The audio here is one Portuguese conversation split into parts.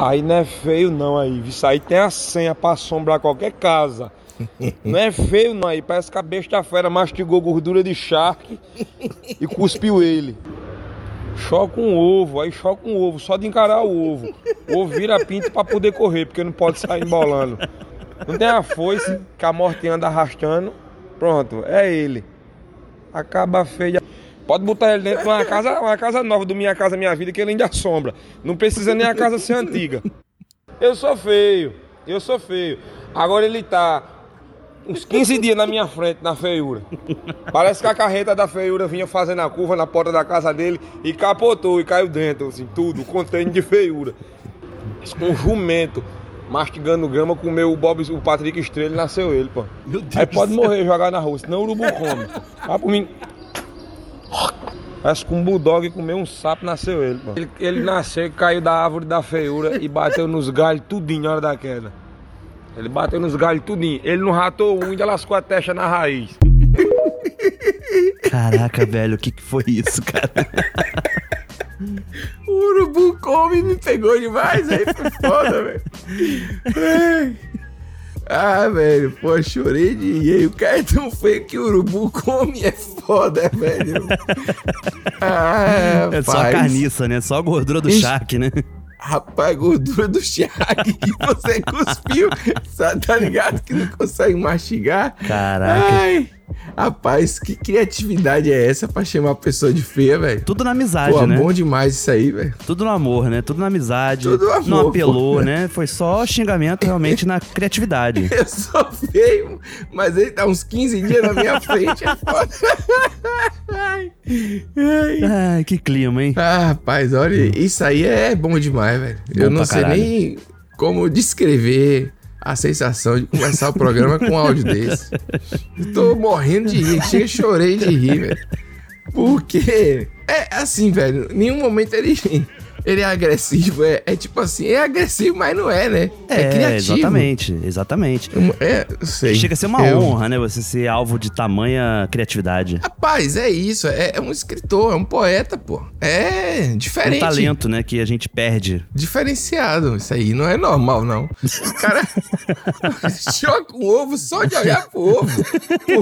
Aí não é feio não aí. Isso aí tem a senha pra assombrar qualquer casa. Não é feio não aí. Parece que a besta fera mastigou gordura de charque e cuspiu ele. Choca um ovo, aí choca um ovo, só de encarar o ovo. O ovo vira pinto pra poder correr, porque não pode sair embolando. Não tem a foice que a morte anda arrastando. Pronto, é ele. Acaba feia. Pode botar ele dentro de uma casa, uma casa nova do Minha Casa Minha Vida, que ele ainda assombra. Não precisa nem a casa ser antiga. Eu sou feio, eu sou feio. Agora ele tá uns 15 dias na minha frente, na feiura. Parece que a carreta da feiura vinha fazendo a curva na porta da casa dele e capotou e caiu dentro, assim, tudo, contêiner de feiura. Um jumento mastigando grama, comeu o Bob, o Patrick Estrela e nasceu ele, pô. Aí pode morrer jogar na rua, senão o urubu come. Vai por mim. Parece que um bulldog comeu um sapo, nasceu ele, pô. Ele, ele nasceu, caiu da árvore da feiura e bateu nos galhos tudinho na hora da queda. Ele bateu nos galhos tudinho. Ele não ratou um, ainda lascou a testa na raiz. Caraca, velho, o que, que foi isso, cara? O urubu come me pegou demais, aí foi foda, velho. Ah, velho, pô, chorei de rir. Aí O cara é tão feio que o urubu come, é foda, velho. Ah, É só carniça, né? Só a gordura do Ixi. né? Rapaz, gordura do charque que você cuspiu, tá ligado que não consegue mastigar? Caraca. Ai, rapaz, que criatividade é essa pra chamar a pessoa de feia, velho? Tudo na amizade, Pô, né? bom demais isso aí, velho. Tudo no amor, né? Tudo na amizade. Tudo no amor, Não apelou, pô. né? Foi só xingamento realmente na criatividade. Eu sou feio, mas ele tá uns 15 dias na minha frente, é foda. Ai, ai. Que clima, hein? Ah, rapaz, olha, isso aí é bom demais, velho. Eu não sei caralho. nem como descrever a sensação de começar o programa com um áudio desse. Tô morrendo de rir, chega, chorei de rir, velho. Porque é assim, velho, em nenhum momento ele, ele é agressivo. É, é tipo assim, é agressivo, mas não é, né? É, criativo. exatamente, exatamente. É, sei. Chega a ser uma Eu- honra, né? Você ser alvo de tamanha criatividade. Rapaz, é isso. É, é um escritor, é um poeta, pô. É Um diferente. talento, né? Que a gente perde. Diferenciado. Isso aí não é normal, não. O cara choca um ovo só de olhar pro ovo.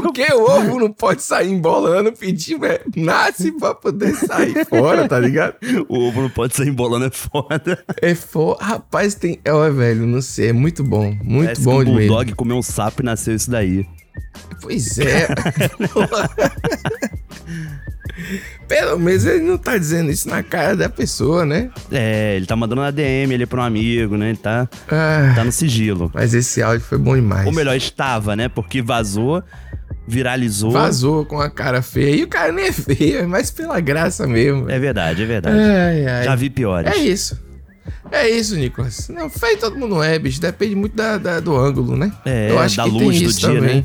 Porque o ovo não pode sair embolando, pedir, velho. Nasce pra poder sair fora, tá ligado? O ovo não pode sair embolando, é foda. É foda. Rapaz, tem. É, velho, não sei. É muito bom. Muito Parece bom que de o mesmo. Bulldog comeu um sapo e nasceu isso daí. Pois é. Pelo menos ele não tá dizendo isso na cara da pessoa, né? É, ele tá mandando na DM ali pra um amigo, né? Ele tá, Ah, tá no sigilo. mas esse áudio foi bom demais. Ou melhor, estava, né? Porque vazou, viralizou. Vazou com a cara feia. E o cara nem é feio, é mais pela graça mesmo. É verdade, é verdade. Ai, ai. Já vi piores. É isso. É isso, Nicolas. Não, feio todo mundo é, bicho. Depende muito da, da- do ângulo, né? É, Eu acho da que luz tem do dia, também. né?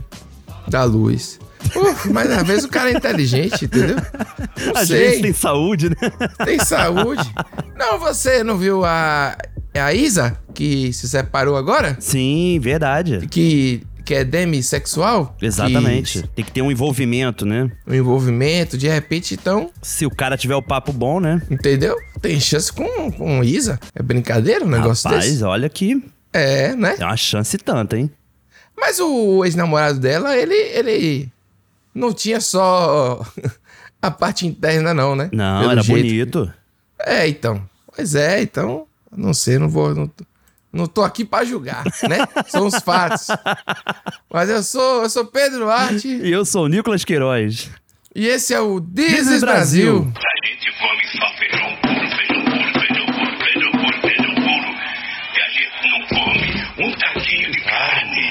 Da luz. Uf, mas às vezes o cara é inteligente, entendeu? Não Às sei. vezes tem saúde, né? Tem saúde. Não, você não viu a, a Isa, que se separou agora? Sim, verdade. Que, que é demissexual? Exatamente. Tem que ter um envolvimento, né? Que, um envolvimento, de repente, então, Se o cara tiver o papo bom, né? entendeu? Tem chance com, com Isa. É brincadeira um negócio Rapaz, desse? olha que É, né? é uma chance tanta, hein? Mas o ex-namorado dela, ele, ele não tinha só a parte interna, não, né? Não, Pelo era jeito. bonito. É, então. Pois é, então. Não sei, não vou. Não, não tô aqui pra julgar, né? São os fatos. Mas eu sou, eu sou Pedro Duarte E eu sou o Nicolas Queiroz. e esse é o This, This is is Brasil. Brasil. A gente come só feijão puro, feijão puro, feijão puro, feijão puro, feijão puro. E a gente não come um taquinho de carne.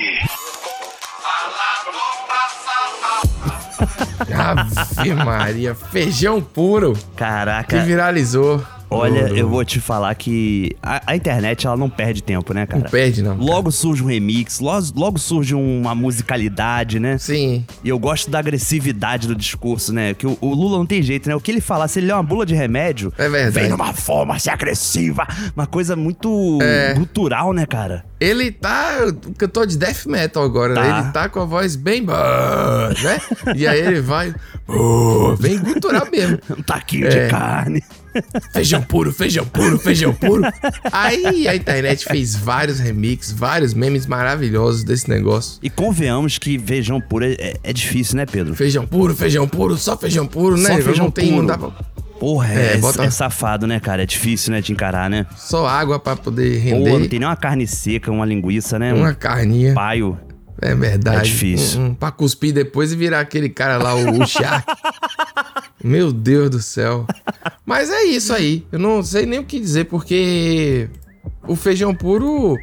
Ave Maria, feijão puro que Caraca, viralizou. Olha, eu vou te falar que a, a internet, ela não perde tempo, né, cara? Não perde, não. Logo surge um remix, logo, logo surge uma musicalidade, né? Sim. E eu gosto da agressividade do discurso, né? Que o, o Lula não tem jeito, né? O que ele falar, se ele é uma bula de remédio, É verdade. vem numa forma assim agressiva, uma coisa muito É. gutural, né, cara? Ele tá cantor de death metal agora, né? Tá. Ele tá com a voz bem. né? E aí ele vai. Vem gutural mesmo. Um taquinho É. de carne. Feijão puro, feijão puro, feijão puro. Aí a internet fez vários remixes, vários memes maravilhosos desse negócio. E convenhamos que feijão puro é, é- é difícil, né, Pedro? Feijão puro, feijão puro, só feijão puro, né? Só feijão não tem, puro. não dá pra- Porra, é, É, bota- é safado, né, cara? É difícil, né, de encarar, né? Só água pra poder Pô, não render. tem nem uma carne seca, uma linguiça, né? Uma Um carninha. paio. É verdade. É difícil. Um, um, pra cuspir depois e virar aquele cara lá, o, o Shark. Meu Deus do céu. Mas é isso aí. Eu não sei nem o que dizer, porque o feijão puro,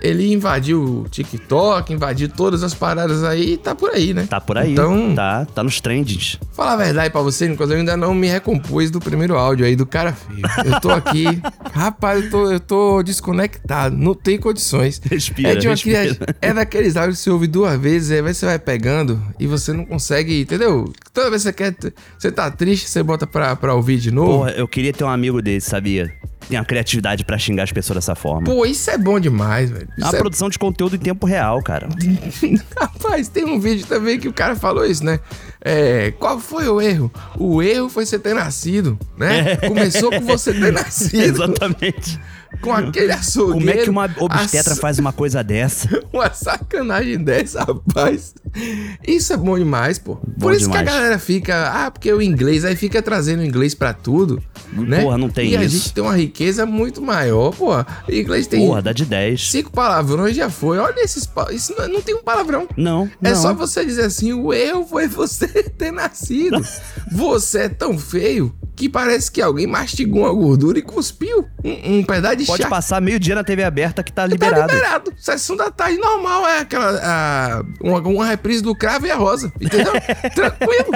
ele invadiu o TikTok, invadiu todas as paradas aí e tá por aí, né? Tá por aí. Então, Tá, tá nos trends. falar a verdade pra você, Nicolas, eu ainda não me recompus do primeiro áudio aí do cara feio. Eu tô aqui, rapaz, eu tô, eu tô desconectado, não tem condições. Respira, é, de uma respira. cria- é daqueles áudios que você ouve duas vezes, aí você vai pegando e você não consegue, entendeu? Toda vez que você quer, você tá triste, você bota pra, pra ouvir de novo. Porra, eu queria ter um amigo desse, sabia? Tem a criatividade pra xingar as pessoas dessa forma. Pô, isso é bom demais, velho. É Isso é- produção de conteúdo em tempo real, cara. Rapaz, tem um vídeo também que o cara falou isso, né? É, qual foi o erro? O erro foi você ter nascido, né? Começou com você ter nascido. Exatamente. Com aquele açougueiro. Como é que uma obstetra ass- faz uma coisa dessa? Uma sacanagem dessa, rapaz. Isso é bom demais, pô. Por isso que demais. a galera fica, ah, porque o inglês, aí fica trazendo inglês pra tudo, né? Porra, não tem E a isso. gente tem uma riqueza muito maior, pô. O inglês tem Porra, dá de 10. cinco palavrões já foi. Olha esses, isso não, não tem um palavrão. Não, É não. só você dizer assim: o erro foi você ter nascido. Você é tão feio que parece que alguém mastigou uma gordura e cuspiu um, um pedaço de Pode chá. passar meio dia na TV aberta que tá Tá liberado. liberado. Sessão da tarde normal é aquela. a- uma, uma reprise do Cravo e a Rosa. Entendeu? Tranquilo.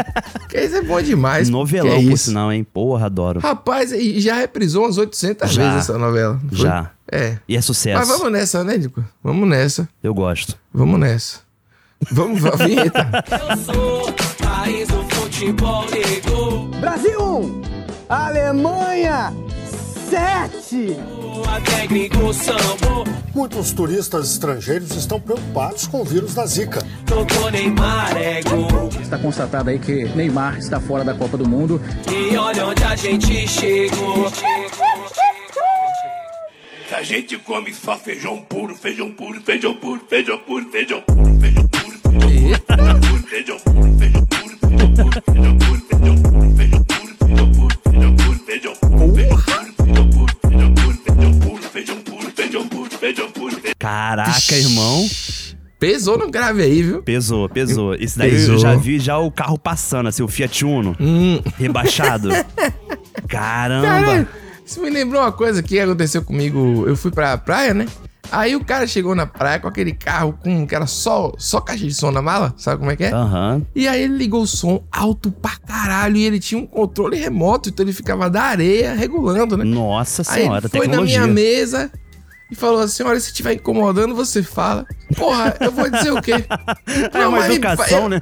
Que isso é bom demais. Novelão, que é por isso. sinal, hein? Porra, adoro. Rapaz, e já reprisou umas 800 Já. vezes essa novela. foi? Já. É. E é Mas sucesso. vamos nessa, né, Nico? Vamos nessa. Eu gosto. Vamos nessa. Vamos, vinheta. Eu sou país do futebol negro. Brasil 1, Alemanha 7. Até gringo sambo. Muitos turistas estrangeiros estão preocupados com o vírus da Zika. Tocou Neymar é gol. Está constatado aí que Neymar está fora da Copa do Mundo. E olha onde a gente chegou. A gente come só feijão puro, feijão puro, feijão puro, feijão puro, feijão puro, feijão puro, feijão puro, feijão puro, feijão puro, feijão puro, feijão puro, feijão puro, Caraca, irmão. Pesou no grave aí, viu? Pesou, pesou. Isso daí Pesou. eu já vi já o carro passando, assim, o Fiat Uno. Hum. Rebaixado. Caramba. Caralho, isso me lembrou uma coisa que aconteceu comigo. Eu fui pra praia, né? Aí o cara chegou na praia com aquele carro com que era só, só caixa de som na mala, sabe como é que é? Aham. E aí ele ligou o som alto pra caralho e ele tinha um controle remoto, então ele ficava da areia regulando, né? Nossa Aí senhora, ele foi na tecnologia. minha mesa e falou assim: olha, se estiver incomodando, você fala. Porra, eu vou dizer o quê? É uma mas- educação, né?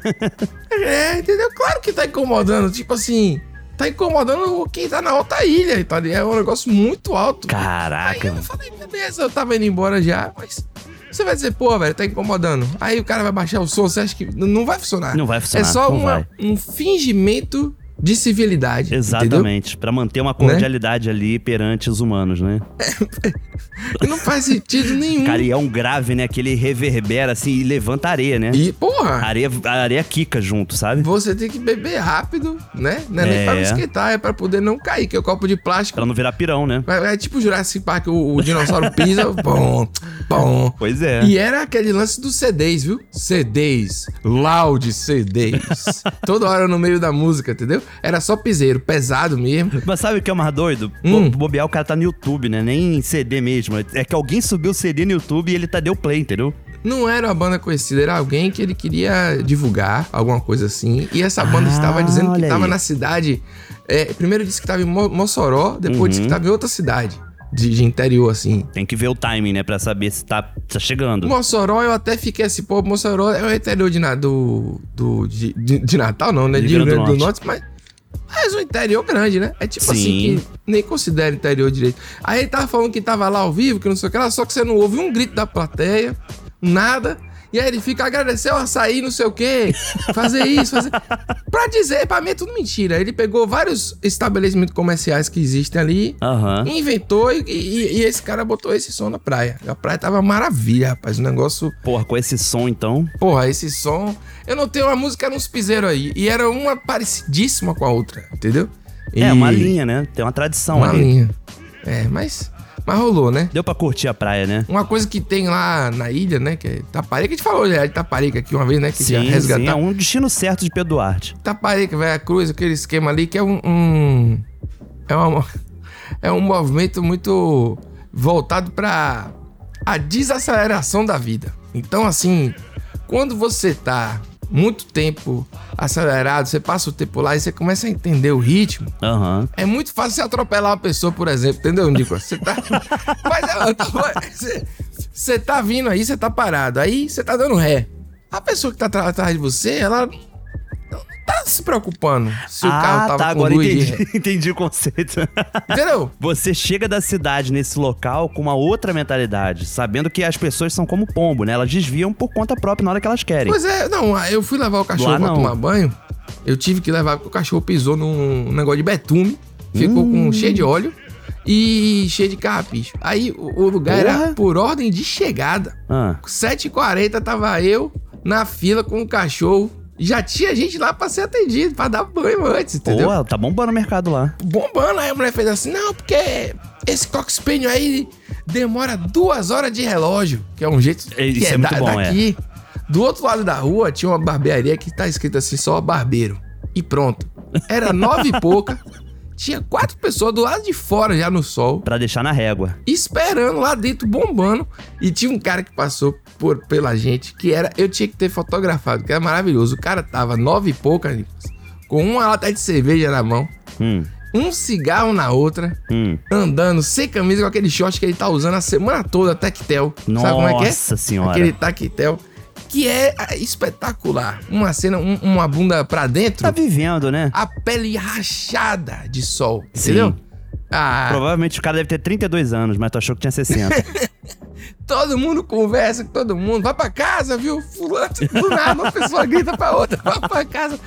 É, entendeu? Claro que tá incomodando. Tipo assim, tá incomodando quem tá na alta ilha, tá? É um negócio muito alto. Aí Caraca. eu falei, beleza, eu tava indo embora já, mas. Você vai dizer, pô, velho, tá incomodando. Aí o cara vai baixar o som, você acha que não vai funcionar? Não vai funcionar, É só uma- um fingimento de civilidade. Exatamente. Pra manter uma cordialidade ali perante os humanos, né? Não faz sentido nenhum. Cara, e é um grave, né? Que ele reverbera assim e levanta areia, né? E, A porra, areia, a areia quica junto, sabe? você tem que beber rápido, né? Não é, nem É. pra não esquentar, é pra poder não cair, que é o copo de plástico. Pra não virar pirão, né? É, é tipo Jurassic Park, o, o dinossauro pisa, bom, bom. Pois é. E era aquele lance dos CDs, viu? CDs, loud CDs. Toda hora no meio da música, entendeu? Era só piseiro, pesado mesmo. Mas sabe o que é mais doido? Hum. Bo- Bobear, o cara tá no YouTube, né? Nem em CD mesmo. É que alguém subiu o CD no YouTube e ele tá deu play, entendeu? Não era uma banda conhecida, era alguém que ele queria divulgar, alguma coisa assim. E essa banda Ah, estava dizendo que estava na cidade. é, primeiro disse que estava em Mo- Mossoró, depois disse que Uhum. estava em outra cidade. De, de interior, assim. Tem que ver o timing, né? Pra saber se tá, tá chegando. Mossoró, eu até fiquei assim, pô, Mossoró é o interior de, do, do, de, de, de Natal, não, né? De Rio Grande do Norte, mas. Mas o interior grande, né? É tipo Sim. assim, que nem considera interior direito. Aí ele tava falando que tava lá ao vivo, que não sei o que lá, só que você não ouve um grito da plateia, nada. E aí ele fica, agradeceu o açaí, não sei o quê, fazer isso, fazer... Pra dizer, pra mim é tudo mentira. Ele pegou vários estabelecimentos comerciais que existem ali, Aham. inventou e, e- e esse cara botou esse som na praia. A praia tava maravilha, rapaz. O negócio. Porra, com esse som então. Porra, esse som. Eu não tenho uma música, era uns piseiros aí. E era uma parecidíssima com a outra, entendeu? É, E- uma linha, né? Tem uma tradição Uma ali. linha. É, mas. Mas rolou, né? Deu pra curtir a praia, né? Uma coisa que tem lá na ilha, né? Que é Taparica. A gente falou já de Taparica aqui uma vez, né? Que já Sim, sim, resgatar. é um destino certo de Pedro Duarte. Taparica, Velha Cruz, aquele esquema ali que é um. um- é, uma, é um movimento muito voltado para a desaceleração da vida. Então, assim, quando você tá muito tempo acelerado, você passa o tempo lá e você começa a entender o ritmo. Aham. É muito fácil você atropelar uma pessoa, por exemplo, entendeu, Nicolas? Você tá. Mas é, você, tá vindo aí, você tá parado. Aí você tá dando ré. A pessoa que tá atrás de você, ela tá se preocupando se o carro tava tá, com agora luz entendi, entendi o conceito. Entendeu? Você chega da cidade nesse local com uma outra mentalidade, sabendo que as pessoas são como pombo, né? Elas desviam por conta própria na hora que elas querem. Pois é, não, eu fui levar o cachorro Lá pra não. tomar banho. Eu tive que levar porque o cachorro pisou num negócio de betume, ficou Hum. com cheio de óleo e cheio de carrapicho. Aí o, o lugar era Porra. por ordem de chegada. Ah, 7h40 tava eu na fila com o cachorro. Já tinha gente lá pra ser atendido, pra dar banho antes, entendeu? tá bombando o mercado lá. Bombando, aí a mulher fez assim, não, porque esse Cox Pênio aí demora duas horas de relógio, que é um jeito É, isso que é muito bom, daqui. Do outro lado da rua tinha uma barbearia que tá escrito assim, só barbeiro. E pronto. Era nove e pouca. Tinha quatro pessoas do lado de fora já no sol Pra deixar na régua. esperando lá dentro, bombando. E tinha um cara que passou por, pela gente, que era. Eu tinha que ter fotografado, que era maravilhoso. O cara tava nove e pouca, com uma lata de cerveja na mão, Hum, um cigarro na outra, hum. andando sem camisa com aquele short que ele tá usando a semana toda, tactel. Sabe como é que é? Nossa senhora. Aquele tactel. Que é ah, espetacular. Uma cena, um- uma bunda pra dentro, Tá vivendo, né? a pele rachada de sol. Sim. Entendeu? Ah, Provavelmente o cara deve ter 32 anos, mas tu achou que tinha 60. Todo mundo conversa com todo mundo. Vai pra casa, viu? Fulano, do nada, uma pessoa grita pra outra. Vai pra casa.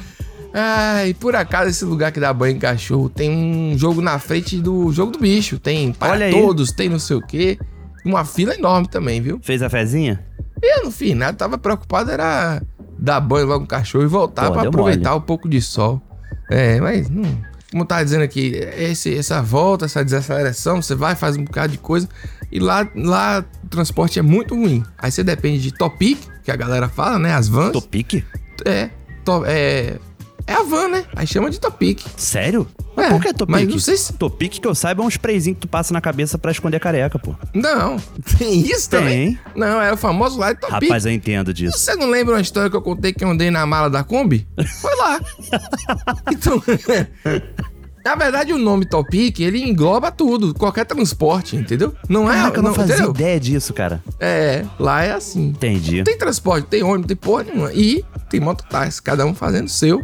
Ai, por acaso esse lugar que dá banho em cachorro tem um jogo na frente do jogo do bicho. Tem para todos, tem não sei o quê. Uma fila enorme também, viu? Fez a fezinha? Eu não fiz nada, tava preocupado, era dar banho logo no cachorro e voltar Pô, pra aproveitar um pouco de sol. É, mas não. Como eu tava dizendo aqui, esse, essa volta, essa desaceleração, você vai, faz um bocado de coisa. E lá, lá transporte é muito ruim. Aí você depende de Topic, que a galera fala, né? As vans. Topic? É, to- é. É a van, né? Aí chama de Topic. Sério? É, por que Topic? mas não sei se- Topic que eu saiba é um sprayzinho que tu passa na cabeça pra esconder careca, pô. Não, tem isso também? Tem. Não, é o famoso lá de Topic. Rapaz, eu entendo disso. Você não lembra uma história que eu contei que eu andei na mala da Kombi? Foi lá. então, na verdade, o nome Topic, ele engloba tudo, qualquer transporte, entendeu? Não é, Caraca, eu não, fazia entendeu? ideia disso, cara. É, lá é assim. Entendi. Tem transporte, tem ônibus, tem porra nenhuma. E tem mototáxi, cada um fazendo o seu,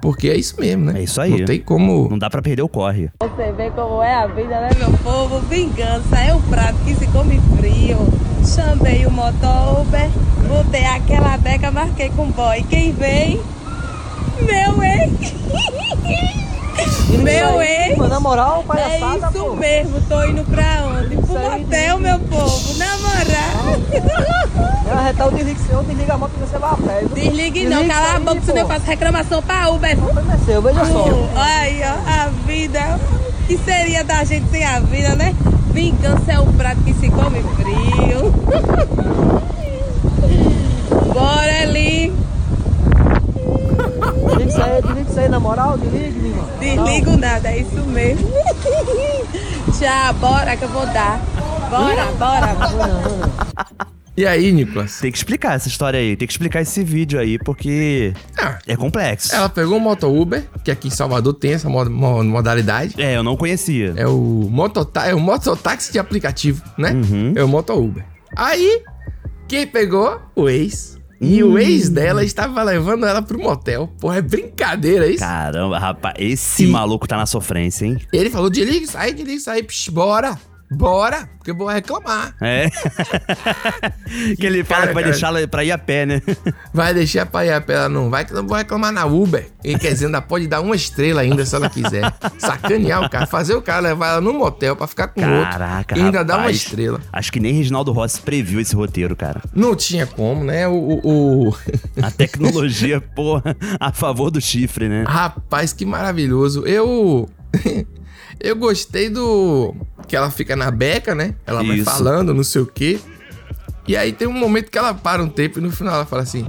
porque é isso mesmo, né? É isso aí. Não tem como... Não dá pra perder o corre. Você vê como é a vida, né, meu povo? Vingança é o prato que se come frio. Chamei o motor-Uber, botei aquela beca, marquei com o boy. Quem vem? Meu ex. Meu ex. Na moral, É palhaçada, isso pô. mesmo, tô indo pra onde? Pro motel, meu povo, namorar. Ela retar o desliga, eu desliga a moto e você vai a pé. Desligue não, Desliga cala a aí, boca, senão eu faço reclamação pra Uber. Problema é seu, veja só. Ai, ó, a vida. Que seria da gente sem a vida, né? Vingança é o prato que se come frio. Bora, Eli. Desliga isso aí, desliga isso aí, na moral, desliga, minha irmã. Desligo nada, é isso mesmo. Tchau, bora que eu vou dar. Bora, bora. E aí, Nicolas? Tem que explicar essa história aí. Tem que explicar esse vídeo aí, porque Ah, é complexo. ela pegou o Moto Uber, que aqui em Salvador tem essa mo- mo- modalidade. É, eu não conhecia. É o, motota é o mototáxi de aplicativo, né? Uhum. É o Moto Uber. Aí, quem pegou? O ex. E o Hum. ex dela estava levando ela pro motel. Porra, é brincadeira isso? Caramba, rapaz, esse E- maluco tá na sofrência, hein? Ele falou: desliga aí, desliga aí, psh, bora, bora, porque eu vou reclamar. É. que ele fala Cara, que vai cara. deixar ela pra ir a pé, né? Vai deixar pra ir a pé, ela não vai, que eu não vou reclamar na Uber. E quer dizer, ainda pode dar uma estrela ainda se ela quiser. Sacanear o cara, fazer o cara levar ela num motel pra ficar com Caraca, outro. E ainda dar uma rapaz. estrela. Acho que nem Reginaldo Rossi previu esse roteiro, cara. Não tinha como, né? O. o- o- A tecnologia, porra, a favor do chifre, né? Rapaz, que maravilhoso. Eu. Eu gostei do. Que ela fica na beca, né? Ela vai Isso. falando, não sei o quê. E aí tem um momento que ela para um tempo e no final ela fala assim: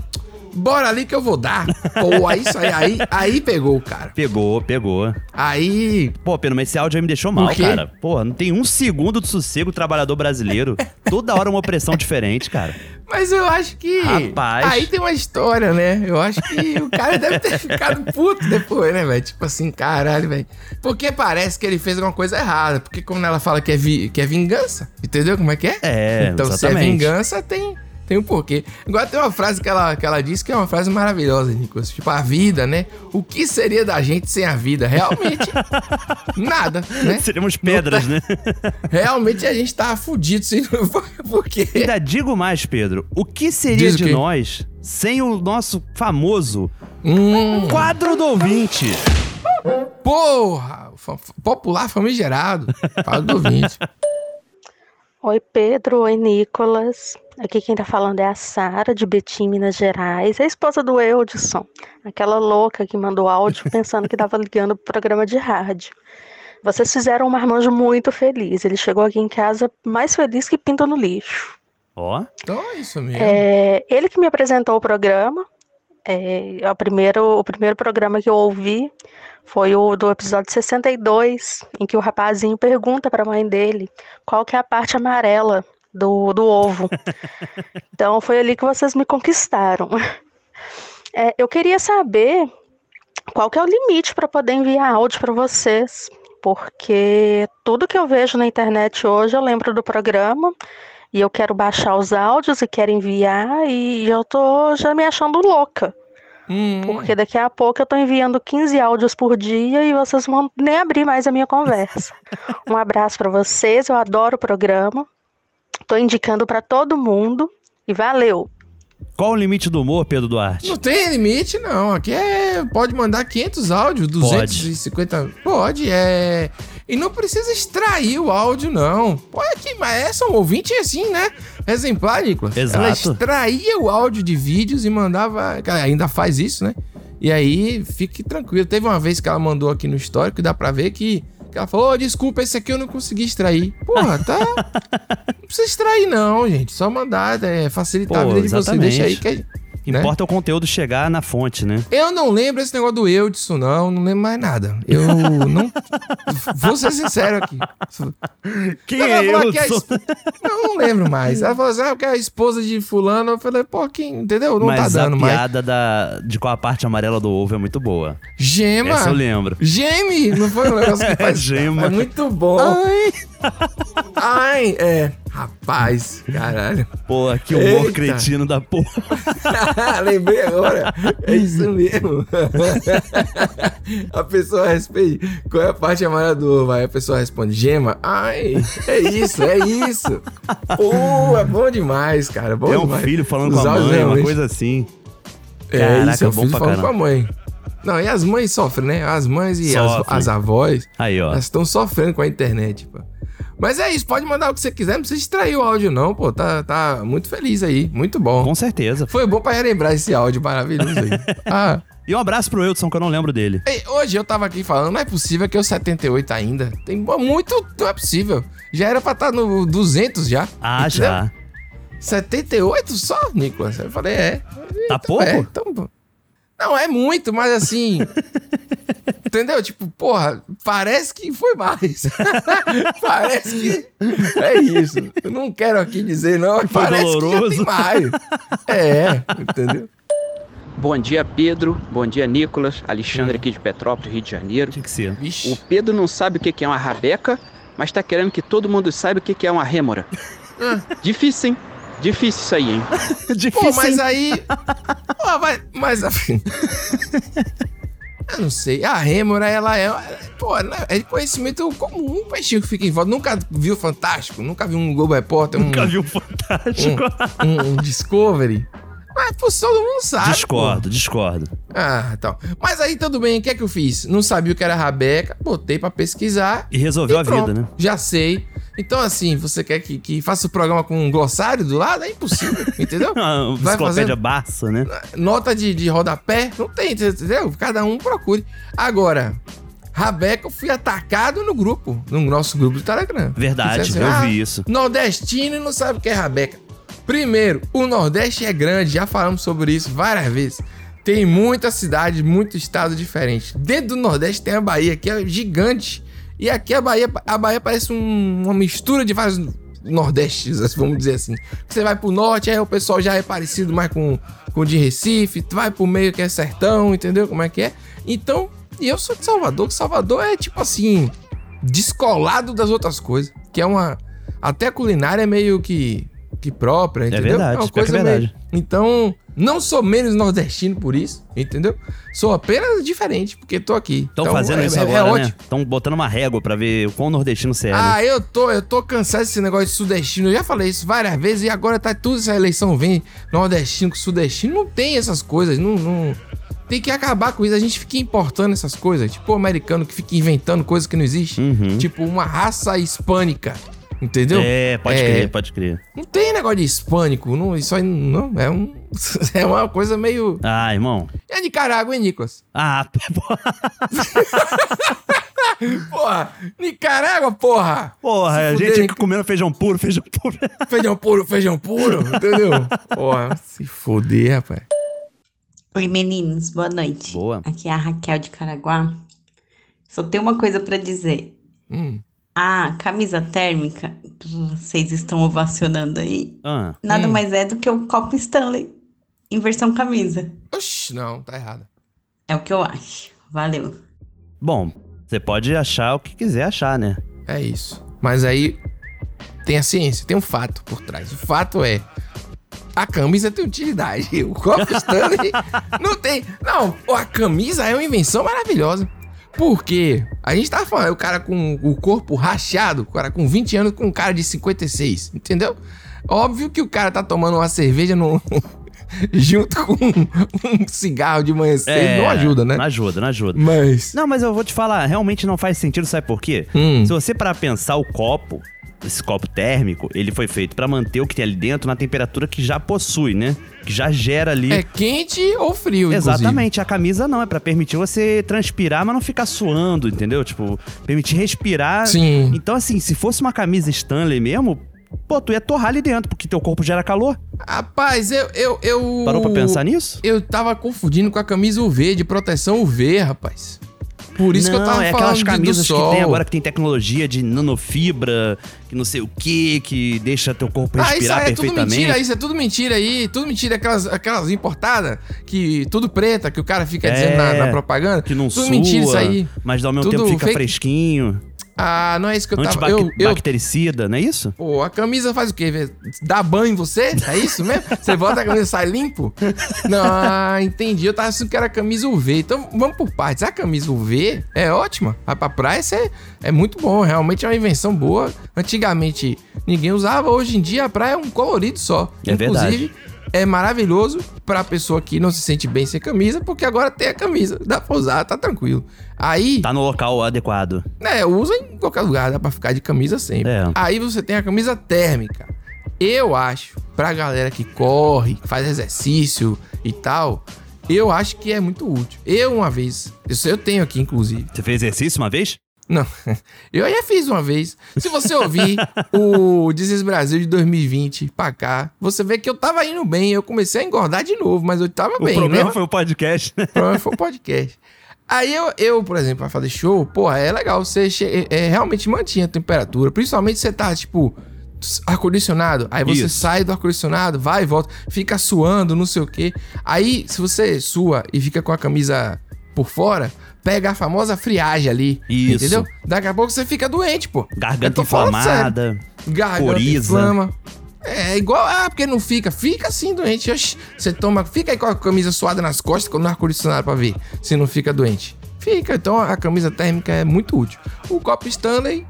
Bora ali que eu vou dar. Pô, aí isso aí, aí, aí pegou o cara. Pegou, pegou. Aí. Pô, Pedro, mas esse áudio aí me deixou mal, cara. Pô, não tem um segundo de sossego trabalhador brasileiro. Toda hora uma opressão diferente, cara. Mas eu acho que. Rapaz. Aí tem uma história, né? Eu acho que o cara deve ter ficado puto depois, né, velho? Tipo assim, caralho, velho. Porque parece que ele fez alguma coisa errada. Porque quando ela fala que é, vi- que é vingança, entendeu como é que é? É, Então, se é exatamente. vingança, tem, tem um porquê. Agora tem uma frase que ela, que ela disse que é uma frase maravilhosa, Nicolas. Tipo, a vida, né? O que seria da gente sem a vida? Realmente, nada, né? Seríamos pedras, né? Realmente a gente tava fudido se não for porque... Ainda digo mais, Pedro. O que seria Diz de nós sem o nosso famoso Hum, quadro do ouvinte? porra! Popular famigerado. Fala do ouvinte. Oi, Pedro. Oi, Nicolas. Aqui quem tá falando é a Sara, de Betim, Minas Gerais, a esposa do Eudson, aquela louca que mandou áudio pensando que tava ligando pro programa de rádio. Vocês fizeram um marmanjo muito feliz. Ele chegou aqui em casa mais feliz que pinto no lixo. Ó, Então é isso mesmo. É, ele que me apresentou o programa. É, é o, primeiro, o primeiro programa que eu ouvi foi o do episódio 62, em que o rapazinho pergunta para a mãe dele qual que é a parte amarela do, do ovo. então foi ali que vocês me conquistaram. É, eu queria saber qual que é o limite para poder enviar áudio para vocês, porque tudo que eu vejo na internet hoje eu lembro do programa e eu quero baixar os áudios e quero enviar e eu tô já me achando louca. Hum, Porque daqui a pouco eu tô enviando 15 áudios por dia e vocês vão nem abrir mais a minha conversa. Um abraço para vocês, eu adoro o programa. Tô indicando para todo mundo e valeu. qual o limite do humor, Pedro Duarte? Não tem limite, não. Aqui é. Pode mandar 500 áudios, 250. Pode, é. E não precisa extrair o áudio, não. Pode aqui, mas essa é um ouvinte assim, né? Exemplar, Nicolas. Ela Exato. extraía o áudio de vídeos e mandava. Ela ainda faz isso, né? E aí, fique tranquilo. Teve uma vez que ela mandou aqui no histórico e dá pra ver que. Ela falou: "Ô, desculpa, esse aqui eu não consegui extrair. Porra, tá. não precisa extrair, não, gente. Só mandar, é, facilitar Pô, a vida de você. exatamente. Deixa aí que. é- né? Importa o conteúdo chegar na fonte, né? Eu não lembro esse negócio do Eudson, não. Não lembro mais nada. Eu não. Vou ser sincero aqui. Quem Não, é falou que a Não, não lembro mais. Ela falou assim: ah, porque é a esposa de Fulano. Eu falei, pô, quem. Entendeu? Não Mas tá dando a mais. piada da, de qual a parte amarela do ovo é muito boa. Gema. Essa eu lembro. Geme! Não foi um negócio que faz. Gema. É muito bom. Ai. Ai, é. Rapaz, caralho. Pô, que humor Eita. cretino da porra. Lembrei agora. É isso mesmo. a pessoa responde. Qual é a parte amarela do ovo? Aí a pessoa responde: Gema. Ai, é isso, é isso. Pô, é bom demais, cara. Bom é um demais. filho falando Os com a mãe, uma coisa assim. É Caraca, isso, é o bom filho pra falando com a caramba. mãe. Não, e as mães sofrem, né? As mães e as, as avós, Aí, ó. elas estão sofrendo com a internet, pô. Mas é isso, pode mandar o que você quiser, não precisa extrair o áudio não, pô. Tá, tá muito feliz aí, muito bom. Com certeza. Foi bom pra relembrar esse áudio maravilhoso aí. ah, E um abraço pro Eudson, que eu não lembro dele. ei, hoje eu tava aqui falando, não é possível que eu 78 ainda. Tem muito, não é possível. Já era pra estar no 200 já. Ah, entendeu? já. 78 só, Nicolas? Eu falei, é. Tá pouco? É, então, não, é muito, mas assim. entendeu? Tipo, porra, parece que foi mais. parece que. É isso. Eu não quero aqui dizer, não, Foi parece doloroso. que tem mais. É, entendeu? Bom dia, Pedro. Bom dia, Nicolas. Alexandre aqui de Petrópolis, Rio de Janeiro. Tinha que ser. O. Pedro não sabe o que é uma rabeca, mas tá querendo que todo mundo saiba o que é uma rêmora. Difícil, hein? Difícil isso aí, hein? Pô, mas aí. Pô, mas. mas eu não sei. A Rêmora, ela é. Pô, é de conhecimento comum o peixinho que fica em volta. Nunca viu Fantástico? Nunca viu um Globo Repórter? Um, Nunca viu Fantástico. um, um- um Discovery? Mas pô, todo mundo sabe. discordo, discordo. Ah, então. Mas aí tudo bem, o que é que eu fiz? Não sabia o que era rabeca, botei pra pesquisar. E resolveu a pronto, vida, né? Já sei. Então, assim, você quer que, que faça o programa com um glossário do lado? É impossível, entendeu? Uma Vai enciclopédia Barça, né? nota de, de rodapé, não tem, entendeu? Cada um procure. Agora, Rabeca, eu fui atacado no grupo, no nosso grupo do Telegram. Verdade, assim, eu vi isso. Nordestino não sabe o que é Rabeca. Primeiro, o Nordeste é grande, já falamos sobre isso várias vezes. Tem muitas cidades, muitos estados diferentes. Dentro do Nordeste tem a Bahia, que é gigante. E aqui a Bahia, a Bahia parece um- uma mistura de vários Nordestes, assim, vamos dizer assim. Você vai pro norte, aí o pessoal já é parecido mais com, com o de Recife. Tu vai pro meio que é sertão, entendeu como é que é? Então, e eu sou de Salvador, que Salvador é tipo assim, descolado das outras coisas. Que é uma. Até culinária é meio que, própria, entendeu? verdade, uma pior que é verdade. meio- Então, não sou menos nordestino por isso, entendeu? Sou apenas diferente, porque tô aqui. Estão Então, fazendo é- isso é- é agora, né? ótimo. Estão botando uma régua pra ver o quão nordestino você é. né? Ah, eu tô, eu tô cansado desse negócio de sudestino. Eu já falei isso várias vezes e agora tá tudo essa eleição vem nordestino com sudestino. Não tem essas coisas, não, não- Tem que acabar com isso. A gente fica importando essas coisas. Tipo o americano que fica inventando coisas que não existem. Tipo uma raça hispânica. Entendeu? É, pode É, crer, pode crer. Não tem negócio de hispânico. Não, isso aí não. É, um, é uma coisa meio. Ah, irmão. É Nicarágua, hein, Nicolas? Ah, Porra! Nicarágua, porra! porra, Se a fuder, gente aqui comendo feijão puro, feijão puro. Feijão puro, feijão puro, entendeu? Porra, se foder, rapaz. Oi, meninos, boa noite. Boa. Aqui é a Raquel de Caraguá. Só tem uma coisa pra dizer. Hum. A camisa térmica que vocês estão ovacionando aí, Ah, nada Hum. mais é do que o copo Stanley em versão camisa. Oxi, não, tá errado. É o que eu acho. Valeu. Bom, você pode achar o que quiser achar, né? É isso. Mas aí tem a ciência, tem um fato por trás. O fato é. A camisa tem utilidade. O copo Stanley não tem. Não, a camisa é uma invenção maravilhosa. Porque a gente tava falando, o cara com o corpo rachado, o cara com 20 anos com um cara de 56, entendeu? Óbvio que o cara tá tomando uma cerveja no, junto com um cigarro de manhã cedo, não ajuda, né? É, Não ajuda, não ajuda. Mas. Não, mas eu vou te falar, realmente não faz sentido, sabe por quê? Hum. Se você parar pra pensar, o copo, esse copo térmico, ele foi feito pra manter o que tem ali dentro na temperatura que já possui, né? Que já gera ali. É quente ou frio, inclusive. Exatamente, a camisa não, é pra permitir você transpirar, mas não ficar suando, entendeu? Tipo, permitir respirar. Sim. Então, assim, se fosse uma camisa Stanley mesmo, pô, tu ia torrar ali dentro, porque teu corpo gera calor. Rapaz, eu, eu, eu. Parou pra pensar nisso? Eu tava confundindo com a camisa UV, de proteção UV, rapaz. Por isso que eu Não, tava é aquelas camisas do que tem agora que tem tecnologia de nanofibra, que não sei o que, que deixa teu corpo Ah, isso respirar é tudo perfeitamente. mentira, isso é tudo mentira aí, tudo mentira, aquelas, aquelas importadas, que tudo preta, que o cara fica dizendo na, É, na propaganda. Que não tudo sua, mentira isso aí. mas ao mesmo Tudo tempo fica fake. fresquinho. Ah, não é isso que eu tava... Eu, eu, Antibactericida, não é isso? pô, a camisa faz o quê? Dá banho em você? É isso mesmo? Você bota a camisa e sai limpo? Não, ah, entendi. Eu tava achando que era camisa UV. Então, vamos por partes. A camisa UV é ótima. Vai pra praia, é, é muito bom. Realmente é uma invenção boa. Antigamente, ninguém usava. Hoje em dia, a praia é um colorido só. É Inclusive, é maravilhoso pra pessoa que não se sente bem sem camisa, porque agora tem a camisa. Dá pra usar, tá tranquilo. Aí... Tá no local adequado. É, usa em qualquer lugar, dá pra ficar de camisa sempre. É. Aí você tem a camisa térmica. Eu acho, pra galera que corre, faz exercício e tal, eu acho que é muito útil. Eu, uma vez, isso eu tenho aqui, inclusive. Você fez exercício uma vez? Não, eu já fiz uma vez. Se você ouvir o Desis Brasil de 2020 pra cá, você vê que eu tava indo bem. Eu comecei a engordar de novo, mas eu tava O bem, problema né? foi o podcast, né? O problema foi o podcast. Aí eu, eu, por exemplo, pra fazer show, porra, é legal. Você che- é, realmente mantinha a temperatura. Principalmente você tá, tipo, ar-condicionado. Aí você Isso. sai do ar-condicionado, vai e volta, fica suando, não sei o quê. Aí, se você sua e fica com a camisa por fora, pega a famosa friagem ali. Isso. Entendeu? Daqui a pouco você fica doente, pô. Garganta inflamada, Garganta coriza. inflama. É igual, ah, porque não fica. Fica assim doente. Você toma, fica aí com a camisa suada nas costas com o ar-condicionado pra ver se não fica doente. Fica, então a camisa térmica é muito útil. O copo Stanley,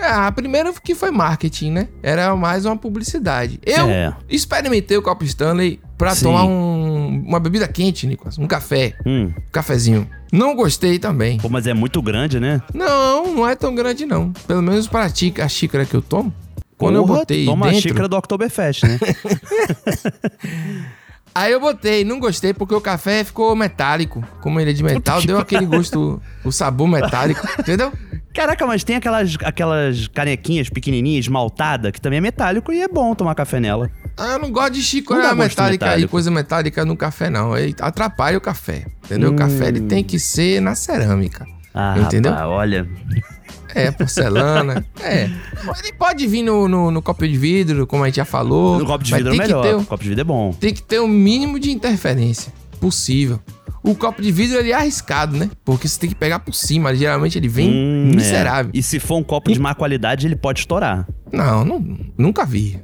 ah, primeiro que foi marketing, né? Era mais uma publicidade. Eu É. experimentei o copo Stanley pra Sim. tomar um- uma bebida quente, Nicolas. Um café. Hum. Um cafezinho. Não gostei também. Pô, mas é muito grande, né? Não, não é tão grande não. Pelo menos para a xícara- a xícara que eu tomo. Quando eu Porra, botei Toma dentro... a xícara do Oktoberfest, né? Aí eu botei, não gostei porque o café ficou metálico. Como ele é de metal, deu aquele gosto, o sabor metálico, entendeu? Caraca, mas tem aquelas, aquelas canequinhas pequenininhas, esmaltada, que também é metálico e é bom tomar café nela. Ah, eu não gosto de dá gosto metálica e coisa metálica no café, não. Aí atrapalha o café, entendeu? O café ele tem que ser na cerâmica. Ah, Entendeu? rapaz, olha. É, porcelana. é. Ele pode vir no, no, no copo de vidro, como a gente já falou. No copo de vidro é melhor. ter o- Copo de vidro é bom. tem que ter o mínimo de interferência possível. O copo de vidro ele é arriscado, né? Porque você tem que pegar por cima. Geralmente ele vem Hum, miserável. é. E se for um copo de má qualidade, ele pode estourar. Não, não, nunca vi.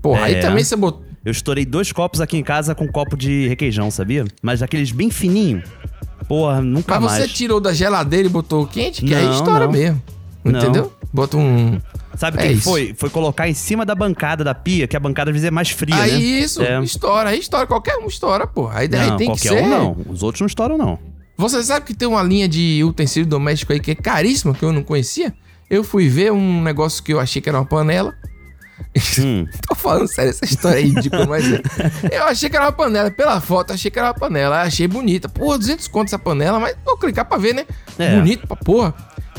Porra, aí É. também você botou. Eu estourei dois copos aqui em casa com um copo de requeijão, sabia? Mas daqueles bem fininho. Porra, nunca Mas você mais. tirou da geladeira e botou quente, que aí Não, estoura não. mesmo. Não. Entendeu? Bota um. Sabe o É que isso. foi? Foi colocar em cima da bancada da pia, que a bancada às vezes é mais fria, aí né? isso, É. estoura, aí estoura. Qualquer um estoura, pô. Aí daí Não, tem que ser. um não. Os outros não estouram, não. Você sabe que tem uma linha de utensílio doméstico aí que é caríssima, que eu não conhecia? Eu fui ver um negócio que eu achei que era uma panela. Hum. Tô falando sério, essa história é ridícula, mas é. Eu achei que era uma panela. Pela foto, achei que era uma panela. Achei bonita. Porra, 200 conto essa panela, mas vou clicar pra ver, né? É. Bonito pra porra.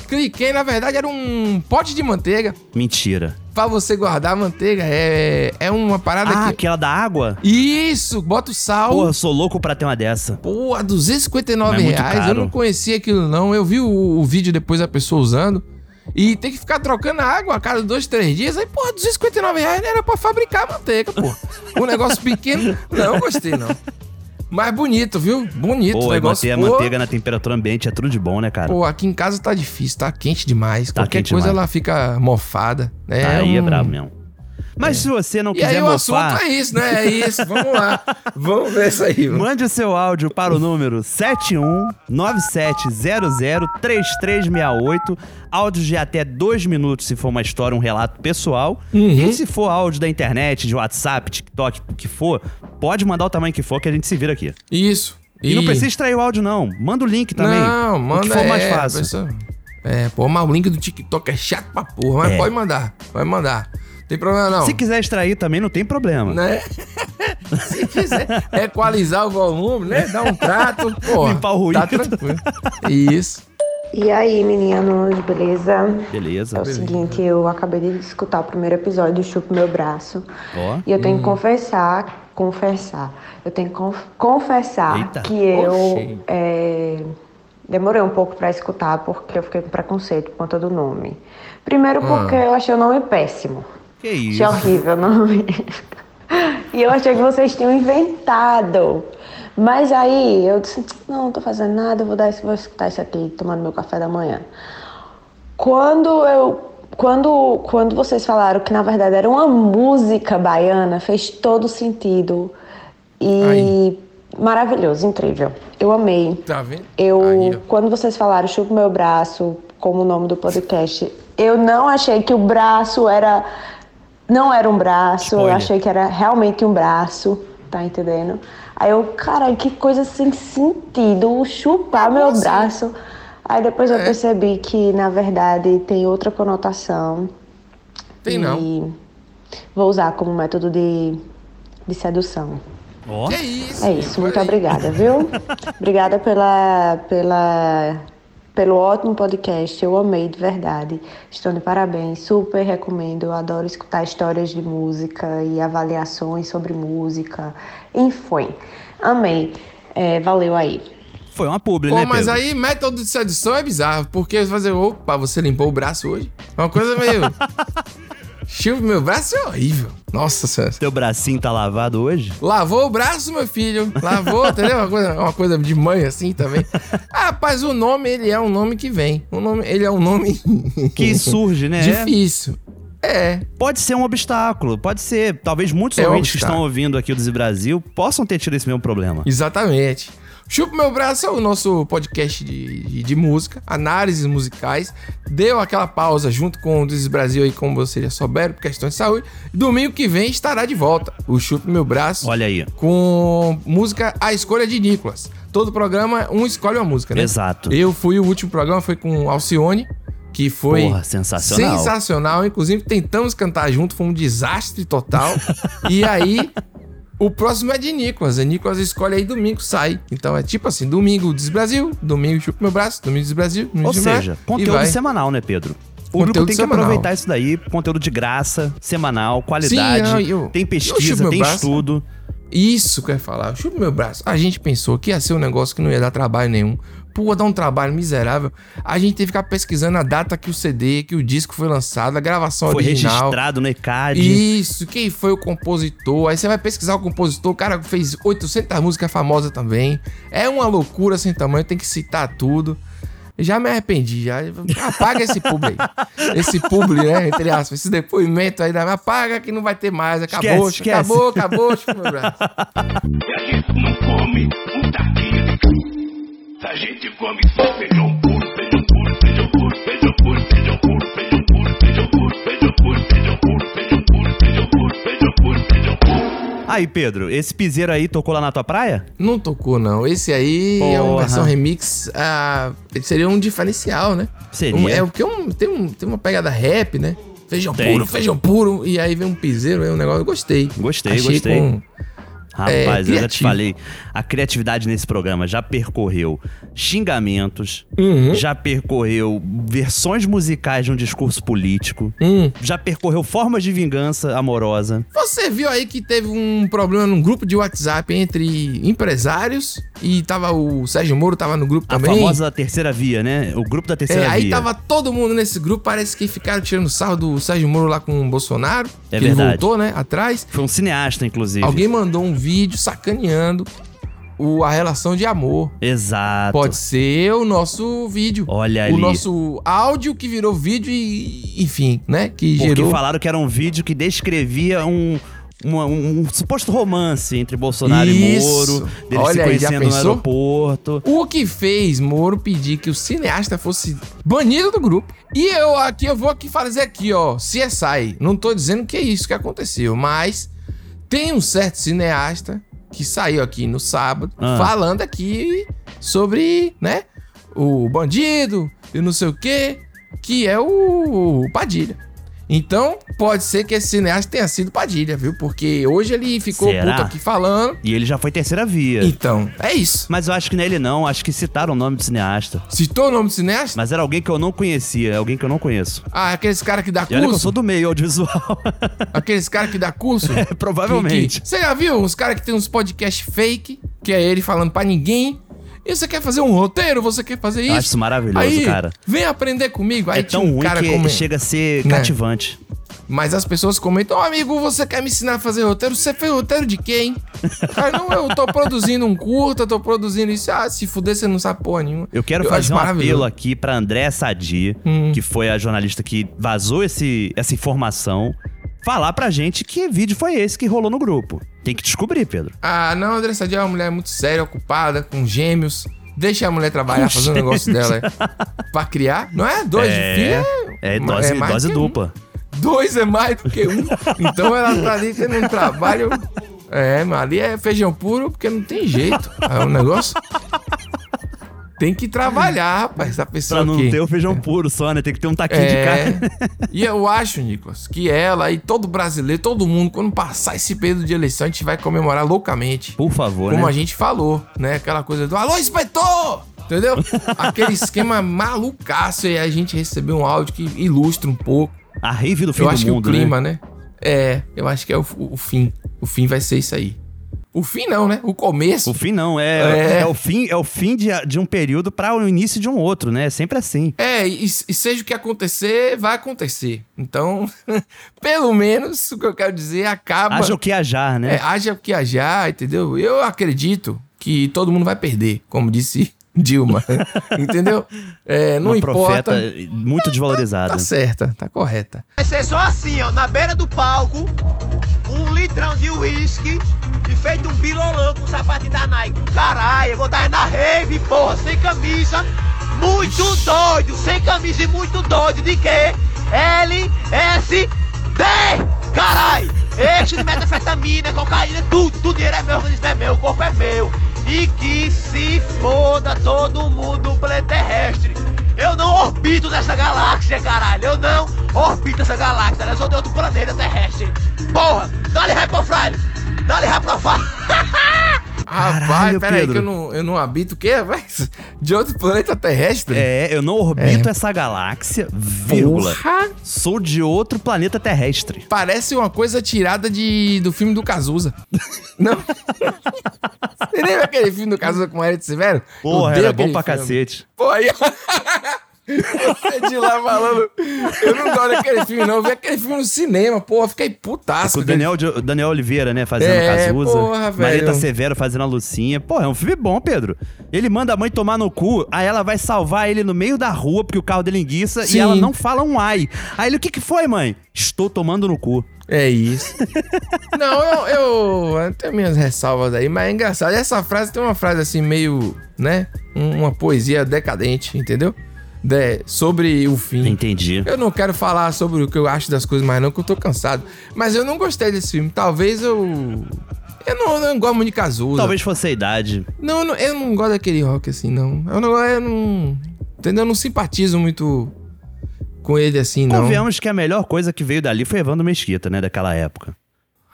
Cliquei, na verdade, era um pote de manteiga. Mentira. Pra você guardar a manteiga. É, é uma parada Ah, que. aquela da água? Isso, bota o sal. Porra, eu sou louco pra ter uma dessa. Porra, 259 Mas é reais. Eu caro. não conhecia aquilo, não. Eu vi o, o vídeo depois da pessoa usando. E tem que ficar trocando a água a cada dois, três dias. Aí, porra, 259 reais era pra fabricar manteiga, pô. Um negócio pequeno. Não, gostei, não. Mas bonito, viu? Bonito. Pô, o negócio. manter a pô, manteiga na temperatura ambiente é tudo de bom, né, cara? Pô, aqui em casa tá difícil, tá quente demais. Tá Qualquer quente coisa demais. ela fica mofada. né? Aí é um- brabo mesmo. Mas se você não E quiser aí o assunto mofar... é isso, né? É isso. Vamos lá. Vamos ver isso aí. mano. Mande o seu áudio para o número 7197003368. Áudios de até dois minutos, se for uma história, um relato pessoal. Uhum. E se for áudio da internet, de WhatsApp, TikTok, o que for, pode mandar o tamanho que for que a gente se vira aqui. Isso. E, não precisa extrair o áudio, não. Manda o link também. Não, manda O que for mais é, fácil. pessoa- É, pô, mas o link do TikTok é chato pra porra, mas É. pode mandar, pode mandar. Tem problema não. Se quiser extrair também, não tem problema. Né? Se quiser equalizar o volume, né? Dar um trato, pô. Limpar o ruído. Tá tranquilo. Isso. E aí, meninos, beleza? Beleza. É o seguinte, eu acabei de escutar o primeiro episódio do Chupa Meu Braço. Ó. E eu tenho Hum. que confessar, confessar. Eu tenho que conf- confessar Eita. que eu é, demorei um pouco pra escutar porque eu fiquei com preconceito por conta do nome. Primeiro porque eu achei o nome péssimo. Que isso? Achei horrível o nome. e eu achei que vocês tinham inventado. Mas aí eu disse, não, não tô fazendo nada, vou, dar isso, vou escutar isso aqui tomando meu café da manhã. Quando eu. Quando, quando vocês falaram que na verdade era uma música baiana, fez todo sentido. E maravilhoso, incrível. Eu amei. Tá vendo? Eu, Aí, quando vocês falaram chupa meu braço, como o nome do podcast, eu não achei que o braço era. Não era um braço, Spoiler. eu achei que era realmente um braço, tá entendendo? Aí eu, cara, que coisa sem sentido, chupar meu assim? braço. Aí depois eu É. percebi que, na verdade, tem outra conotação. Tem e não. Vou usar como método de, de sedução. Ó. Que isso? É isso, muito aí. obrigada, viu? obrigada pela, pela, pelo ótimo podcast. Eu amei de verdade. Estão de parabéns, super recomendo. Eu adoro escutar histórias de música e avaliações sobre música. Enfim, amei. É, valeu aí. Foi uma publi, Pô, né, mas Pedro? aí método de sedução é bizarro, porque você fazer, opa, você limpou o braço hoje? É uma coisa meio. Chupa meu braço é horrível. Nossa senhora. Teu bracinho tá lavado hoje? Lavou o braço, meu filho. Lavou, entendeu? Uma coisa, uma coisa de mãe assim também. Ah, rapaz, o nome, ele é um nome que vem. O nome, ele é um nome Que surge, né? difícil. É. Pode ser um obstáculo, pode ser. Talvez muitos É um ouvintes que estão ouvindo aqui o Desi Brasil possam ter tido esse mesmo problema. Exatamente. Chupa Meu Braço é o nosso podcast de, de, de música, análises musicais. Deu aquela pausa junto com o Desis Brasil aí, como vocês já souberam, por questões de saúde. Domingo que vem estará de volta o Chupa Meu Braço. Olha aí. Com música A Escolha de Nicolas. Todo programa, um escolhe uma música, né? Exato. Eu fui, o último programa foi com Alcione, que foi Porra, sensacional. sensacional. Inclusive, tentamos cantar junto, foi um desastre total. e aí, o próximo é de Nicolas. A Nicolas escolhe aí domingo, sai. Então é tipo assim: domingo Diz Brasil, domingo chupa meu braço, domingo Diz Brasil, domingo Ou seja, e conteúdo semanal, né, Pedro? O grupo tem que semanal. aproveitar isso daí, conteúdo de graça, semanal, qualidade, Sim, não, e o- tem e pesquisa, tem Braço? estudo. Isso que eu ia falar. Chupa meu braço. A gente pensou que ia ser um negócio que não ia dar trabalho nenhum. Pô, dar um trabalho miserável. A gente teve que ficar pesquisando a data que o CD, que o disco foi lançado, a gravação Foi original. registrado no ECAD. Isso, quem foi o compositor? Aí você vai pesquisar o compositor, o cara fez 800 músicas famosas também. É uma loucura sem tamanho, tem que citar tudo. Já me arrependi, já. Apaga esse publi aí. Esse publi, né? Entre aspas, esse depoimento aí, apaga que não vai ter mais. Acabou, Esquece, esquece. acabou, acabou, chupa meu braço. E a gente come um só feijão puro, feijão puro, feijão puro, feijão puro, feijão puro, feijão puro, feijão puro, feijão puro, feijão puro, feijão puro, feijão puro, feijão puro, feijão puro. Aí, Pedro, esse piseiro aí tocou lá na tua praia? Não tocou, não. Esse aí é uma versão remix. Ah, seria um diferencial, né? Seria. Um- é porque um, tem, um, tem uma pegada rap, né? Feijão Tem. puro, feijão puro. E aí vem um piseiro, é um negócio. Eu gostei. Gostei, Achei gostei. Rapaz, É, eu já te falei, a criatividade nesse programa já percorreu xingamentos, Uhum. já percorreu versões musicais de um discurso político, Hum. já percorreu formas de vingança amorosa. Você viu aí que teve um problema num grupo de WhatsApp entre empresários e tava o Sérgio Moro tava no grupo A também. famosa terceira via, né? O grupo da terceira É, aí via. tava todo mundo nesse grupo, parece que ficaram tirando sarro do Sérgio Moro lá com o Bolsonaro. É que verdade. ele voltou, né, atrás. Foi um cineasta, inclusive. Alguém mandou um vídeo sacaneando o, a relação de amor. Exato. Pode ser o nosso vídeo. Olha o ali. nosso áudio que virou vídeo e, enfim, né? Que Porque gerou. falaram que era um vídeo que descrevia um, uma- um, suposto romance entre Bolsonaro e Isso. Moro, deles se Olha aí, já conhecendo no aeroporto. O que fez Moro pedir que o cineasta fosse banido do grupo. E eu aqui, eu vou aqui fazer aqui, ó, CSI. Não tô dizendo que é isso que aconteceu, mas tem um certo cineasta que saiu aqui no sábado Ah. falando aqui sobre, né, o bandido e não sei o quê, que é o Padilha. Então, pode ser que esse cineasta tenha sido Padilha, viu? Porque hoje ele ficou Será? puto aqui falando. E ele já foi terceira via. Então, é isso. Mas eu acho que não é ele não, acho que citaram o nome do cineasta. Citou o nome do cineasta? Mas era alguém que eu não conhecia, alguém que eu não conheço. Ah, aqueles caras que dá que eu curso? sou do meio audiovisual. Aqueles caras que dá curso? É, provavelmente. Que- que- Você já viu uns caras que tem uns podcasts fake, que é ele falando pra ninguém? E você quer fazer um roteiro? Você quer fazer isso? Eu acho isso maravilhoso, Aí, cara. Vem aprender comigo. Aí é tão um ruim cara que chega a ser Né? cativante. Mas as pessoas comentam, ó amigo, você quer me ensinar a fazer roteiro? Você fez roteiro de quem? Cara, não, eu tô produzindo um curta, tô produzindo isso. Ah, se fuder, você não sabe porra nenhuma. Eu quero acho fazer um apelo aqui pra André Sadi, Hum. que foi a jornalista que vazou esse, essa informação, falar pra gente que vídeo foi esse que rolou no grupo. Tem que descobrir, Pedro. Ah, não, André Sadia é uma mulher muito séria, ocupada, com gêmeos. Deixa a mulher trabalhar, fazer um negócio dela pra criar. Não é? Dois de filho É, dose, mais dose que um. dupla. Dois é mais do que um. Então ela tá ali tendo um trabalho. É, mas ali é feijão puro porque não tem jeito. É um negócio. Tem que trabalhar, rapaz. Essa pessoa Pra não aqui. ter o feijão puro só, né? Tem que ter um taquinho de É. carne. E eu acho, Nicolas, que ela e todo brasileiro, todo mundo, quando passar esse período de eleição, a gente vai comemorar loucamente. Por favor, Como né? a gente falou, né? Aquela coisa do Alô, inspetor! Entendeu? Aquele esquema malucaço e a gente recebeu um áudio que ilustra um pouco. A rave do fim eu do acho mundo, que o clima, né? né? É, eu acho que é o, o fim. O fim vai ser isso aí. O fim não, né? O começo. O fim não, é, É. é. o fim, é o fim de, de um período para o início de um outro, né? É sempre assim. É, e, e seja o que acontecer, vai acontecer. Então, pelo menos, o que eu quero dizer, acaba. Haja o que hajar, né? É, haja o que haja, entendeu? Eu acredito que todo mundo vai perder, como disse Dilma. Entendeu? É, não Uma importa. profeta muito desvalorizada. Tá certa, tá correta. Vai ser só assim, ó, na beira do palco, um litrão de uísque e feito um bilolão com sapatinho da Nike. Caralho, eu vou dar na rave, porra, sem camisa, muito doido, sem camisa e muito doido, de quê? L, S, D, caralho! Eixo de metafetamina, cocaína, tudo, tudo dinheiro é meu, organismo é meu, o corpo é meu. E que se foda todo mundo terrestre. Eu não orbito nessa galáxia, caralho. Eu não orbito essa galáxia. Eu sou de outro planeta terrestre. Porra, dá-lhe ré pro. Dá-lhe ré pro fraile. Rapaz, Caralho, peraí, que eu não, eu não habito o quê, rapaz? De outro planeta terrestre? É, eu não orbito essa galáxia, vírgula. Porra! Sou de outro planeta terrestre. Parece uma coisa tirada de, do filme do Cazuza. Não? Você lembra aquele filme do Cazuza com o Eric Severo? Porra, era bom pra filme. cacete. Pô, aí... Você de lá falando... Eu não gosto daquele filme, não. Eu vi aquele filme no cinema, porra. Fiquei putaço. Com o Daniel, Daniel Oliveira, né, fazendo É, Cazuza. porra, velho. Marita Severo fazendo a Lucinha. Porra, é um filme bom, Pedro. Ele manda a mãe tomar no cu, aí ela vai salvar ele no meio da rua, porque o carro dele enguiça, Sim. e ela não fala um ai. Aí ele, o que que foi, mãe? Estou tomando no cu. É isso. Não, eu, eu, eu tenho minhas ressalvas aí, mas é engraçado. Essa frase tem uma frase assim, meio, né? Um- Uma poesia decadente, entendeu? De- sobre o fim. Entendi. Eu não quero falar sobre o que eu acho das coisas mais não, que eu tô cansado. Mas eu não gostei desse filme. Talvez eu... Eu não, não gosto muito de Cazuza. Talvez fosse a idade. Não, eu não, eu não gosto daquele rock assim, não. Eu não, eu não... Entendeu? Eu não simpatizo muito com ele assim, não. Convenhamos que a melhor coisa que veio dali foi Evandro Mesquita, né, daquela época.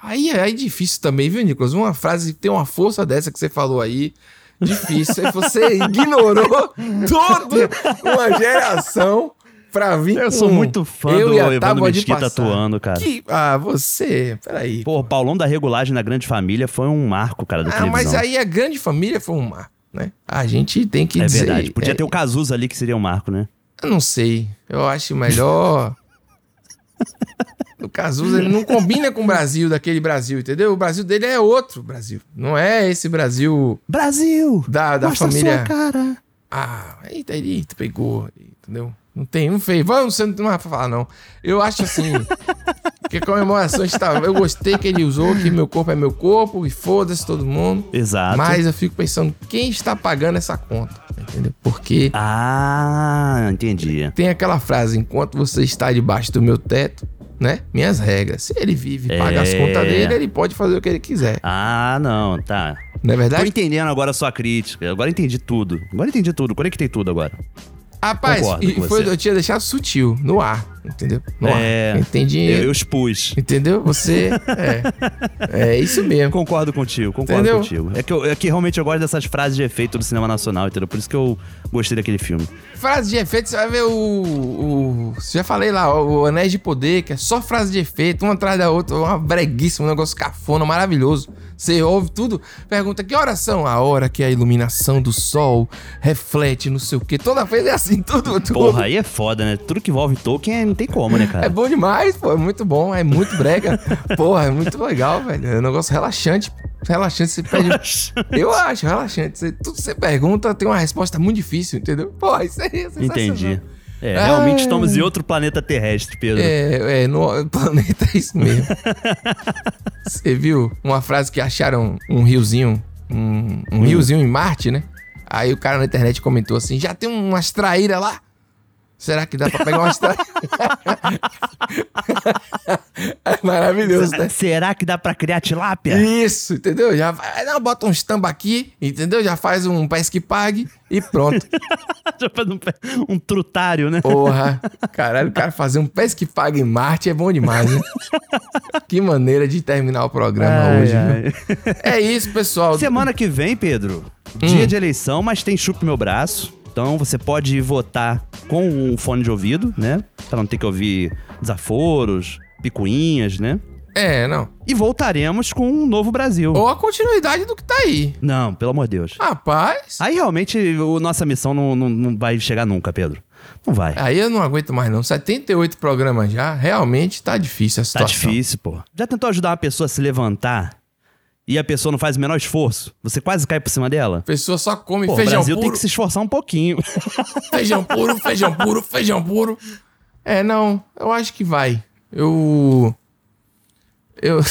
Aí é difícil também, viu, Nicolas? Uma frase que tem uma força dessa que você falou aí. Difícil. Você ignorou toda uma geração pra vir Eu sou muito fã eu do Evandro Mesquita atuando, cara. Que- Ah, você. Peraí. Pô, o Paulão da Regulagem na Grande Família foi um marco, cara, da Ah, televisão. mas aí a grande família foi um marco, né? A gente tem que É dizer. verdade. Podia é, ter o Cazuza ali que seria um marco, né? Eu não sei. Eu acho melhor. o Cazuza ele não combina com o Brasil daquele Brasil, entendeu? O Brasil dele é outro Brasil. Não é esse Brasil. Brasil! Da, da família. sua cara. Ah, eita, eita, pegou. Entendeu? Não tem, não fez. Vamos, você não vai falar, não. Eu acho assim. que a comemoração está. Eu gostei que ele usou que meu corpo é meu corpo e foda-se todo mundo. Exato. Mas eu fico pensando, quem está pagando essa conta? Entendeu? Porque Ah, entendi. tem aquela frase: enquanto você está debaixo do meu teto, né? Minhas regras. Se ele vive e paga as É. contas dele, ele pode fazer o que ele quiser. Ah, não, tá. Não é Tô verdade? entendendo agora a sua crítica. Agora entendi tudo. Agora entendi tudo. Conectei tudo agora. Rapaz, Concordo e foi, você. eu tinha deixado sutil, no ar, entendeu? No É, ar. Entendi. Eu, eu expus. Entendeu? Você. É. É isso mesmo. Concordo contigo, concordo Entendeu? contigo. É que, eu- é que realmente eu gosto dessas frases de efeito do cinema nacional, entendeu? Por isso que eu gostei daquele filme. Frase de efeito, você vai ver o. o já falei lá, o Anéis de Poder, que é só frase de efeito, uma atrás da outra, uma breguíssima, um negócio cafona, maravilhoso. Você ouve tudo, pergunta que horas são? A hora que a iluminação do sol reflete, não sei o quê. Toda vez é assim, tudo, tudo. Porra, aí é foda, né? Tudo que envolve Tolkien é- não tem como, né, cara? É bom demais, pô. É muito bom, é muito brega. Porra, é muito legal, velho. É um negócio relaxante. Relaxante, você pede. Eu acho, relaxante. Você, tudo que você pergunta tem uma resposta muito difícil, entendeu? Pô, isso aí é. Entendi. É, realmente estamos em outro planeta terrestre, Pedro. É, é, no planeta é isso mesmo. Você viu uma frase que acharam um riozinho, um, um riozinho em Marte, né? Aí o cara na internet comentou assim: já tem umas traíras lá? Será que dá pra pegar umas traíras? é maravilhoso, né? Será que dá pra criar tilápia? Isso, entendeu? Já não, bota uns tambaqui, entendeu? Já faz um pesque pague e pronto. Já faz um, um trutário, né? Porra, caralho, o cara fazer um pesque pague em Marte é bom demais, né? que maneira de terminar o programa Ai, hoje, ai. viu? É isso, pessoal. Semana que vem, Pedro, Hum. dia de eleição, mas tem chupe meu braço. Então você pode votar com um fone de ouvido, né? Pra não ter que ouvir desaforos, picuinhas, né? É, não. E voltaremos com um novo Brasil. Ou a continuidade do que tá aí. Não, pelo amor de Deus. Rapaz. Aí realmente o, nossa missão não, não, não vai chegar nunca, Pedro. Não vai. Aí eu não aguento mais, não. 78 programas já, realmente tá difícil a Tá situação. difícil, pô. Já tentou ajudar uma pessoa a se levantar e a pessoa não faz o menor esforço, você quase cai por cima dela? A pessoa só come Pô, o feijão Brasil puro. tem que se esforçar um pouquinho. Feijão puro, feijão puro, feijão puro. É, não, eu acho que vai. Eu. Eu.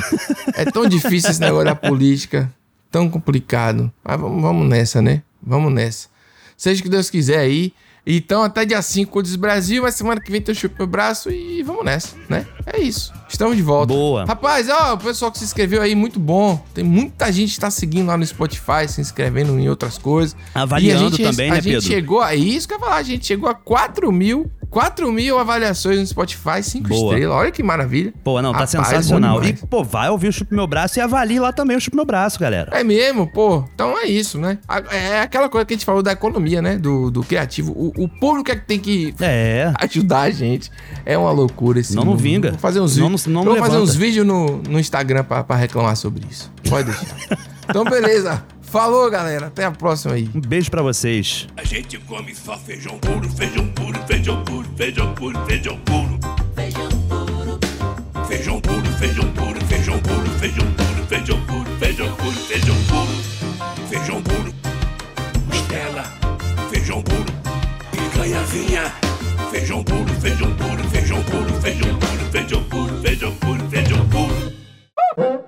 é tão difícil esse negócio da política, tão complicado. Mas vamos, vamos nessa, né? Vamos nessa. Seja o que Deus quiser aí. Então, até dia 5, Diz Brasil, mas semana que vem tem o Chupa Meu Braço e vamos nessa, né? É isso. Estamos de volta. Boa. Rapaz, ó, o pessoal que se inscreveu aí, muito bom. Tem muita gente que tá seguindo lá no Spotify, se inscrevendo em outras coisas. Avaliando E a gente, também, a né, gente Pedro? chegou a isso que eu ia falar, a gente chegou a 4 mil, 4 mil avaliações no Spotify, 5 Boa. estrelas. Olha que maravilha. Pô, não, tá Rapaz, sensacional. bom E, pô, vai ouvir o Chupa Meu Braço e avalie lá também o Chupa Meu Braço, galera. É mesmo, pô. Então é isso, né? É aquela coisa que a gente falou da economia, né? Do, do criativo. O, o público é que tem que É. ajudar a gente. É uma loucura esse Não, não vinga. Vou fazer uns Não, vídeos. não, não Vou fazer uns vídeos no, no Instagram pra, pra reclamar sobre isso. Pode deixar. então, beleza. Falou, galera. Até a próxima aí. Um beijo pra vocês. A gente come só feijão puro, feijão puro, feijão puro, feijão puro, feijão puro. Feijão puro. Feijão puro, feijão puro, feijão puro, feijão puro, feijão puro, feijão puro, feijão puro. Feijão puro. Costela, feijão puro. Picanhazinha. Feijão puro, feijão puro, feijão puro, feijão puro, feijão puro, feijão puro, feijão puro.